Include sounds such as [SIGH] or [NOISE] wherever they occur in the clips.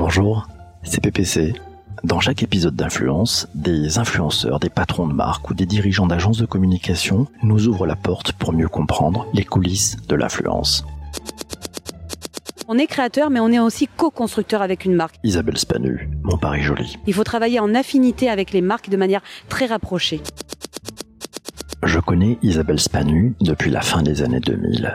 Bonjour, c'est PPC. Dans chaque épisode d'Influence, des influenceurs, des patrons de marque ou des dirigeants d'agences de communication nous ouvrent la porte pour mieux comprendre les coulisses de l'influence. On est créateur, mais on est aussi co-constructeur avec une marque. Isabelle Spanu, Mon Paris Joli. Il faut travailler en affinité avec les marques de manière très rapprochée. Je connais Isabelle Spanu depuis la fin des années 2000.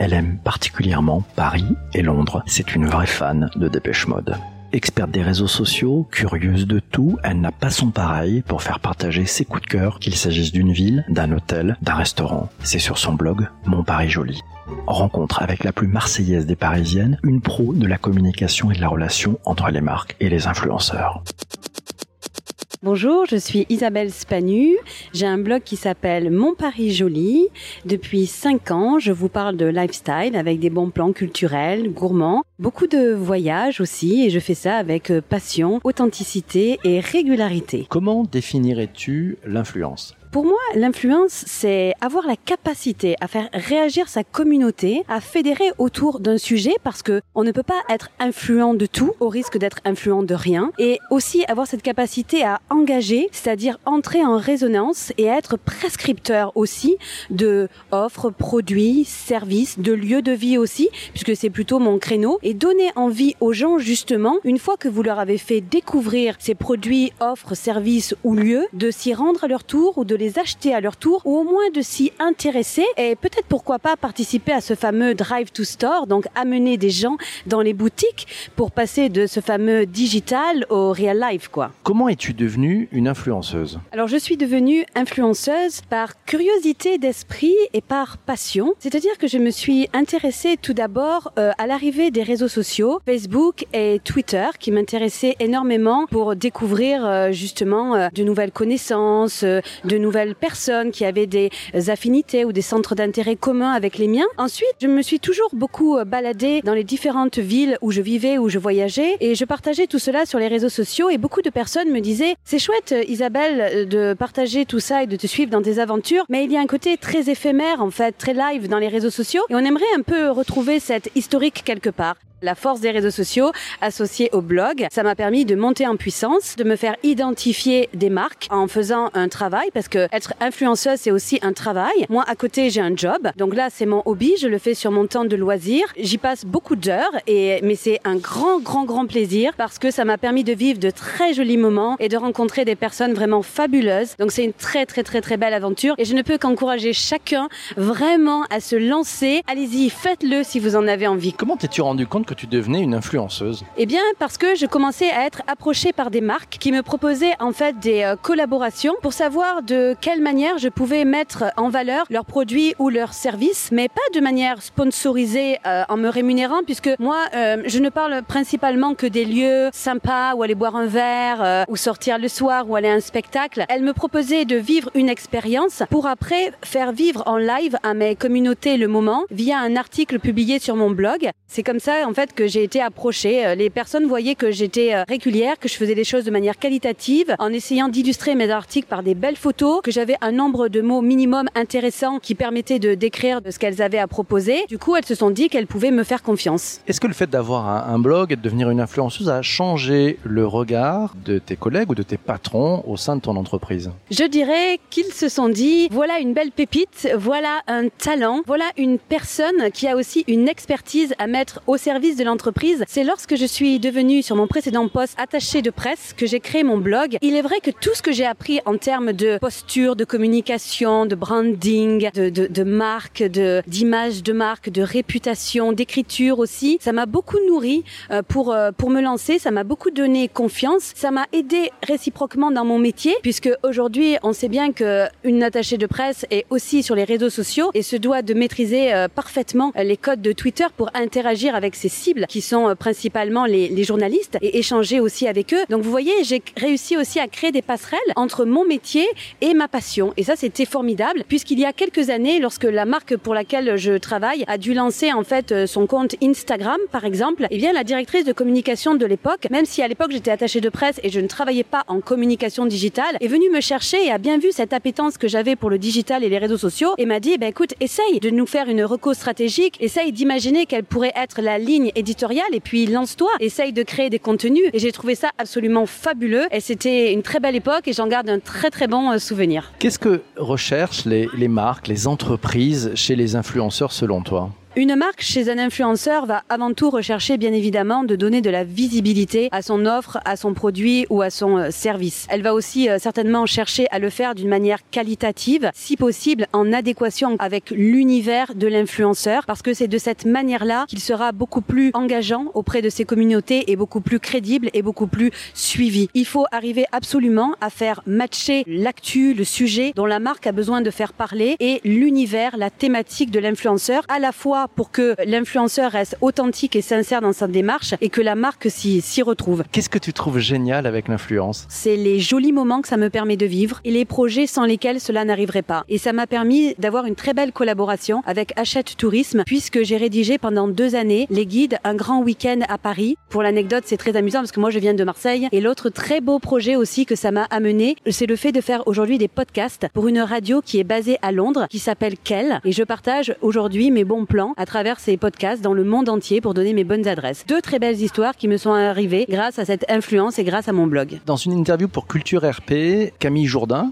Elle aime particulièrement Paris et Londres. C'est une vraie fan de Dépêche Mode. Experte des réseaux sociaux, curieuse de tout, elle n'a pas son pareil pour faire partager ses coups de cœur, qu'il s'agisse d'une ville, d'un hôtel, d'un restaurant. C'est sur son blog Mon Paris Joli. Rencontre avec la plus marseillaise des parisiennes, une pro de la communication et de la relation entre les marques et les influenceurs. Bonjour, je suis Isabelle Spanu. J'ai un blog qui s'appelle Mon Paris Joli. Depuis 5 ans, je vous parle de lifestyle avec des bons plans culturels, gourmands, beaucoup de voyages aussi et je fais ça avec euh, passion, authenticité et régularité. Comment définirais-tu l'influence? Pour moi, l'influence, c'est avoir la capacité à faire réagir sa communauté, à fédérer autour d'un sujet parce que on ne peut pas être influent de tout au risque d'être influent de rien. Et aussi avoir cette capacité à engager, c'est-à-dire entrer en résonance et être prescripteur aussi de offres, produits, services, de lieux de vie aussi, puisque c'est plutôt mon créneau. Et donner envie aux gens justement, une fois que vous leur avez fait découvrir ces produits, offres, services ou lieux, de s'y rendre à leur tour ou de les acheter à leur tour ou au moins de s'y intéresser et peut-être pourquoi pas participer à ce fameux drive to store, donc amener des gens dans les boutiques pour passer de ce fameux digital au real life quoi. Comment es-tu devenue une influenceuse? Alors je suis devenue influenceuse par curiosité d'esprit et par passion, c'est-à-dire que je me suis intéressée tout d'abord euh, à l'arrivée des réseaux sociaux, Facebook et Twitter qui m'intéressaient énormément pour découvrir euh, justement euh, de nouvelles connaissances, de nouvelles nouvelles personnes qui avaient des affinités ou des centres d'intérêt communs avec les miens. Ensuite, je me suis toujours beaucoup euh, baladée dans les différentes villes où je vivais, où je voyageais, et je partageais tout cela sur les réseaux sociaux. Et beaucoup de personnes me disaient c'est chouette, euh, Isabelle, euh, de partager tout ça et de te suivre dans tes aventures, mais il y a un côté très éphémère en fait, très live dans les réseaux sociaux, et on aimerait un peu retrouver cette historique quelque part. La force des réseaux sociaux associée au blog, ça m'a permis de monter en puissance, de me faire identifier des marques en faisant un travail parce que être influenceuse c'est aussi un travail. Moi à côté j'ai un job, donc là c'est mon hobby, je le fais sur mon temps de loisir. J'y passe beaucoup d'heures et mais c'est un grand grand grand plaisir parce que ça m'a permis de vivre de très jolis moments et de rencontrer des personnes vraiment fabuleuses. Donc c'est une très très très très belle aventure et je ne peux qu'encourager chacun vraiment à se lancer. Allez-y, faites-le si vous en avez envie. Comment t'es-tu rendu compte que tu devenais une influenceuse? Eh bien, parce que je commençais à être approchée par des marques qui me proposaient en fait des euh, collaborations pour savoir de quelle manière je pouvais mettre en valeur leurs produits ou leurs services, mais pas de manière sponsorisée euh, en me rémunérant, puisque moi, euh, je ne parle principalement que des lieux sympas où aller boire un verre, ou sortir le soir, ou aller à un spectacle. Elle me proposait de vivre une expérience pour après faire vivre en live à mes communautés le moment via un article publié sur mon blog. C'est comme ça, en fait, que j'ai été approchée. Euh, les personnes voyaient que j'étais euh, régulière, que je faisais des choses de manière qualitative, en essayant d'illustrer mes articles par des belles photos, que j'avais un nombre de mots minimum intéressants qui permettaient de décrire ce qu'elles avaient à proposer. Du coup, elles se sont dit qu'elles pouvaient me faire confiance. Est-ce que le fait d'avoir un, blog et de devenir une influenceuse a changé le regard de tes collègues ou de tes patrons au sein de ton entreprise? Je dirais qu'ils se sont dit, voilà une belle pépite, voilà un talent, voilà une personne qui a aussi une expertise à mettre au service de l'entreprise, c'est lorsque je suis devenue sur mon précédent poste attachée de presse que j'ai créé mon blog. Il est vrai que tout ce que j'ai appris en termes de posture, de communication, de branding, de, de, de marque, de d'image de marque, de réputation, d'écriture aussi, ça m'a beaucoup nourri euh, pour euh, pour me lancer. Ça m'a beaucoup donné confiance. Ça m'a aidé réciproquement dans mon métier puisque aujourd'hui on sait bien que une attachée de presse est aussi sur les réseaux sociaux et se doit de maîtriser euh, parfaitement les codes de Twitter pour interagir avec ses cibles qui sont euh, principalement les, les journalistes et échanger aussi avec eux. Donc vous voyez, j'ai réussi aussi à créer des passerelles entre mon métier et ma passion. Et ça, c'était formidable puisqu'il y a quelques années, lorsque la marque pour laquelle je travaille a dû lancer en fait euh, son compte Instagram, par exemple, eh bien la directrice de communication de l'époque, même si à l'époque j'étais attachée de presse et je ne travaillais pas en communication digitale, est venue me chercher et a bien vu cette appétence que j'avais pour le digital et les réseaux sociaux et m'a dit, bah, écoute, essaye de nous faire une reco stratégique, essaye d'imaginer quelle pourrait être la ligne ligne éditoriale et puis lance-toi, essaye de créer des contenus. Et j'ai trouvé ça absolument fabuleux. Et c'était une très belle époque et j'en garde un très très bon euh, souvenir. Qu'est-ce que recherchent les, les marques, les entreprises chez les influenceurs selon toi? Une marque chez un influenceur va avant tout rechercher bien évidemment de donner de la visibilité à son offre, à son produit ou à son euh, service. Elle va aussi euh, certainement chercher à le faire d'une manière qualitative, si possible en adéquation avec l'univers de l'influenceur, parce que c'est de cette manière-là qu'il sera beaucoup plus engageant auprès de ses communautés et beaucoup plus crédible et beaucoup plus suivi. Il faut arriver absolument à faire matcher l'actu, le sujet dont la marque a besoin de faire parler et l'univers, la thématique de l'influenceur à la fois pour que l'influenceur reste authentique et sincère dans sa démarche et que la marque s'y retrouve. Qu'est-ce que tu trouves génial avec l'influence? C'est les jolis moments que ça me permet de vivre et les projets sans lesquels cela n'arriverait pas. Et ça m'a permis d'avoir une très belle collaboration avec Hachette Tourisme puisque j'ai rédigé pendant deux années les guides Un grand week-end à Paris. Pour l'anecdote, c'est très amusant parce que moi je viens de Marseille et l'autre très beau projet aussi que ça m'a amené, c'est le fait de faire aujourd'hui des podcasts pour une radio qui est basée à Londres qui s'appelle Kell et je partage aujourd'hui mes bons plans à travers ces podcasts dans le monde entier pour donner mes bonnes adresses. Deux très belles histoires qui me sont arrivées grâce à cette influence et grâce à mon blog. Dans une interview pour Culture RP, Camille Jourdain,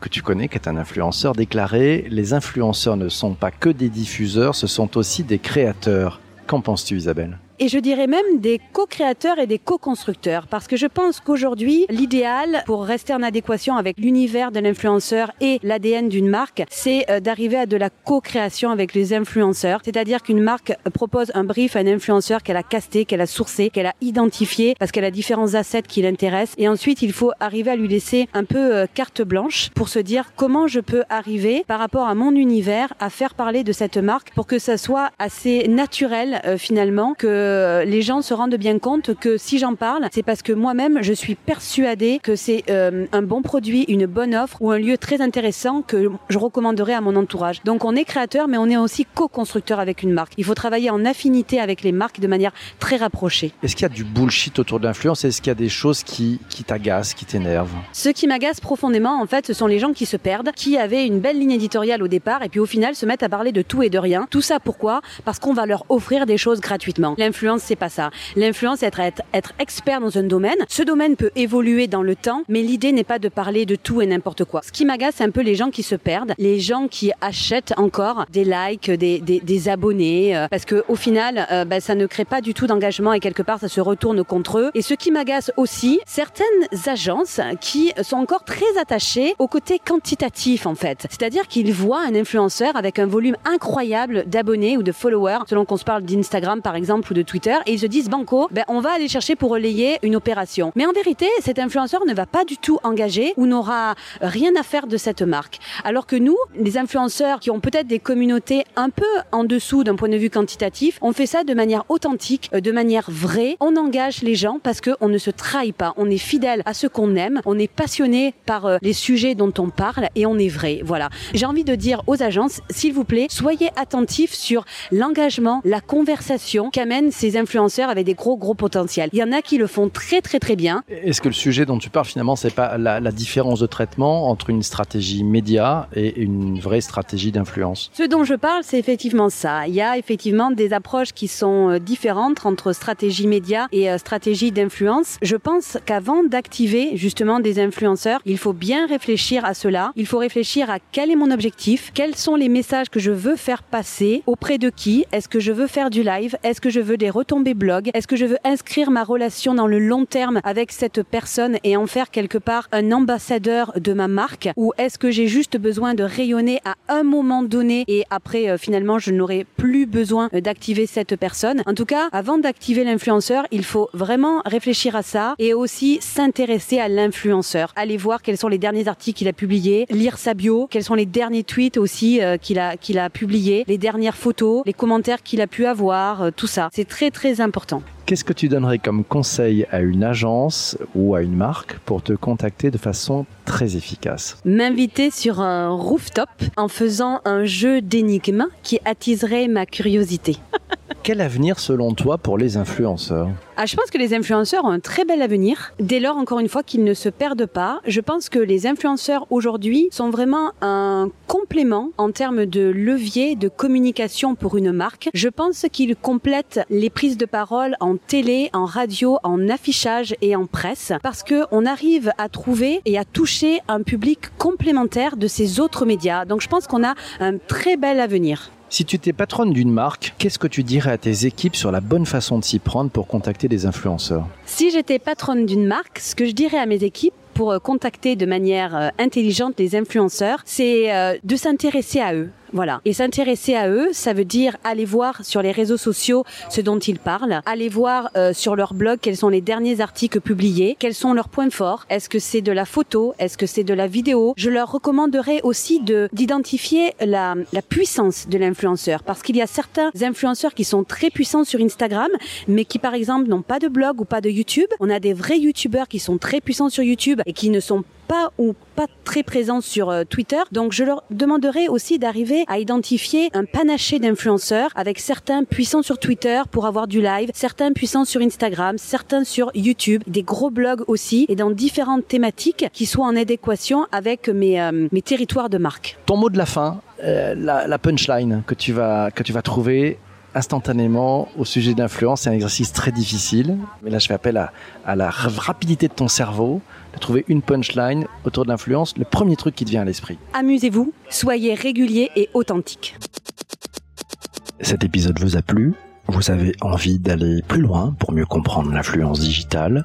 que tu connais, qui est un influenceur, déclaré Les influenceurs ne sont pas que des diffuseurs, ce sont aussi des créateurs. Qu'en penses-tu, Isabelle? Et je dirais même des co-créateurs et des co-constructeurs. Parce que je pense qu'aujourd'hui l'idéal pour rester en adéquation avec l'univers de l'influenceur et l'ADN d'une marque c'est euh, d'arriver à de la co-création avec les influenceurs. C'est-à-dire qu'une marque propose un brief à un influenceur qu'elle a casté qu'elle a sourcé qu'elle a identifié parce qu'elle a différents assets qui l'intéressent. Et ensuite il faut arriver à lui laisser un peu euh, carte blanche pour se dire comment je peux arriver par rapport à mon univers à faire parler de cette marque pour que ça soit assez naturel euh, finalement que euh, les gens se rendent bien compte que si j'en parle, c'est parce que moi-même, je suis persuadée que c'est euh, un bon produit, une bonne offre ou un lieu très intéressant que je recommanderais à mon entourage. Donc on est créateur, mais on est aussi co-constructeur avec une marque. Il faut travailler en affinité avec les marques de manière très rapprochée. Est-ce qu'il y a du bullshit autour de l'influence? Est-ce qu'il y a des choses qui, qui t'agacent, qui t'énervent? Ce qui m'agace profondément, en fait, ce sont les gens qui se perdent, qui avaient une belle ligne éditoriale au départ et puis au final se mettent à parler de tout et de rien. Tout ça pourquoi? Parce qu'on va leur offrir des choses gratuitement. L'influence, c'est pas ça. L'influence, c'est être, être, expert dans un domaine. Ce domaine peut évoluer dans le temps, mais l'idée n'est pas de parler de tout et n'importe quoi. Ce qui m'agace, c'est un peu les gens qui se perdent, les gens qui achètent encore des likes, des, des, des abonnés, euh, parce que au final, euh, ben, ça ne crée pas du tout d'engagement et quelque part, ça se retourne contre eux. Et ce qui m'agace aussi, certaines agences qui sont encore très attachées au côté quantitatif, en fait. C'est-à-dire qu'ils voient un influenceur avec un volume incroyable d'abonnés ou de followers, selon qu'on se parle d'Instagram, par exemple, ou de Twitter, et ils se disent banco, ben on va aller chercher pour relayer une opération. Mais en vérité, cet influenceur ne va pas du tout engager ou n'aura rien à faire de cette marque. Alors que nous, les influenceurs qui ont peut-être des communautés un peu en dessous d'un point de vue quantitatif, on fait ça de manière authentique, euh, de manière vraie. On engage les gens parce qu'on ne se trahit pas. On est fidèle à ce qu'on aime. On est passionné par euh, les sujets dont on parle et on est vrai. Voilà. J'ai envie de dire aux agences, s'il vous plaît, soyez attentifs sur l'engagement, la conversation qu'amènent ces influenceurs avec des gros gros potentiels. Il y en a qui le font très très très bien. Est-ce que le sujet dont tu parles finalement c'est pas la, la, différence de traitement entre une stratégie média et une vraie stratégie d'influence? Ce dont je parle c'est effectivement ça. Il y a effectivement des approches qui sont euh, différentes entre stratégie média et euh, stratégie d'influence. Je pense qu'avant d'activer justement des influenceurs, il faut bien réfléchir à cela. Il faut réfléchir à quel est mon objectif, quels sont les messages que je veux faire passer, auprès de qui, est-ce que je veux faire du live, est-ce que je veux des retours blog Est-ce que je veux inscrire ma relation dans le long terme avec cette personne et en faire quelque part un ambassadeur de ma marque? Ou est-ce que j'ai juste besoin de rayonner à un moment donné et après euh, finalement je n'aurai plus besoin euh, d'activer cette personne? En tout cas, avant d'activer l'influenceur, il faut vraiment réfléchir à ça et aussi s'intéresser à l'influenceur. Aller voir quels sont les derniers articles qu'il a publiés, lire sa bio, quels sont les derniers tweets aussi euh, qu'il a qu'il a publiés, les dernières photos, les commentaires qu'il a pu avoir, tout ça. C'est très très important. Qu'est-ce que tu donnerais comme conseil à une agence ou à une marque pour te contacter de façon très efficace? M'inviter sur un rooftop en faisant un jeu d'énigmes qui attiserait ma curiosité. [LAUGHS] Quel avenir selon toi pour les influenceurs? Ah, je pense que les influenceurs ont un très bel avenir, dès lors encore une fois qu'ils ne se perdent pas. Je pense que les influenceurs aujourd'hui sont vraiment un complément en termes de levier de communication pour une marque. Je pense qu'ils complètent les prises de parole en télé, en radio, en affichage et en presse parce que on arrive à trouver et à toucher un public complémentaire de ces autres médias. Donc je pense qu'on a un très bel avenir. Si tu étais patronne d'une marque, qu'est-ce que tu dirais à tes équipes sur la bonne façon de s'y prendre pour contacter des influenceurs? Si j'étais patronne d'une marque, ce que je dirais à mes équipes, pour euh, contacter de manière euh, intelligente les influenceurs, c'est euh, de s'intéresser à eux. Voilà. Et s'intéresser à eux, ça veut dire aller voir sur les réseaux sociaux ce dont ils parlent, aller voir euh, sur leur blog quels sont les derniers articles publiés, quels sont leurs points forts. Est-ce que c'est de la photo? Est-ce que c'est de la vidéo? Je leur recommanderais aussi de d'identifier la, la puissance de l'influenceur parce qu'il y a certains influenceurs qui sont très puissants sur Instagram, mais qui par exemple n'ont pas de blog ou pas de YouTube. On a des vrais YouTubeurs qui sont très puissants sur YouTube et qui ne sont pas ou pas très présents sur euh, Twitter. Donc je leur demanderai aussi d'arriver à identifier un panaché d'influenceurs avec certains puissants sur Twitter pour avoir du live, certains puissants sur Instagram, certains sur YouTube, des gros blogs aussi et dans différentes thématiques qui soient en adéquation avec mes, euh, territoires de marque. Ton mot de la fin, euh, la, punchline que tu vas que tu vas trouver instantanément au sujet d'influence. C'est un exercice très difficile, mais là je fais appel à, la rapidité de ton cerveau trouver une punchline autour de l'influence, le premier truc qui te vient à l'esprit. Amusez-vous, soyez régulier et authentique. Cet épisode vous a plu? Vous avez envie d'aller plus loin pour mieux comprendre l'influence digitale?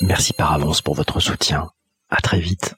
Merci par avance pour votre soutien. À très vite.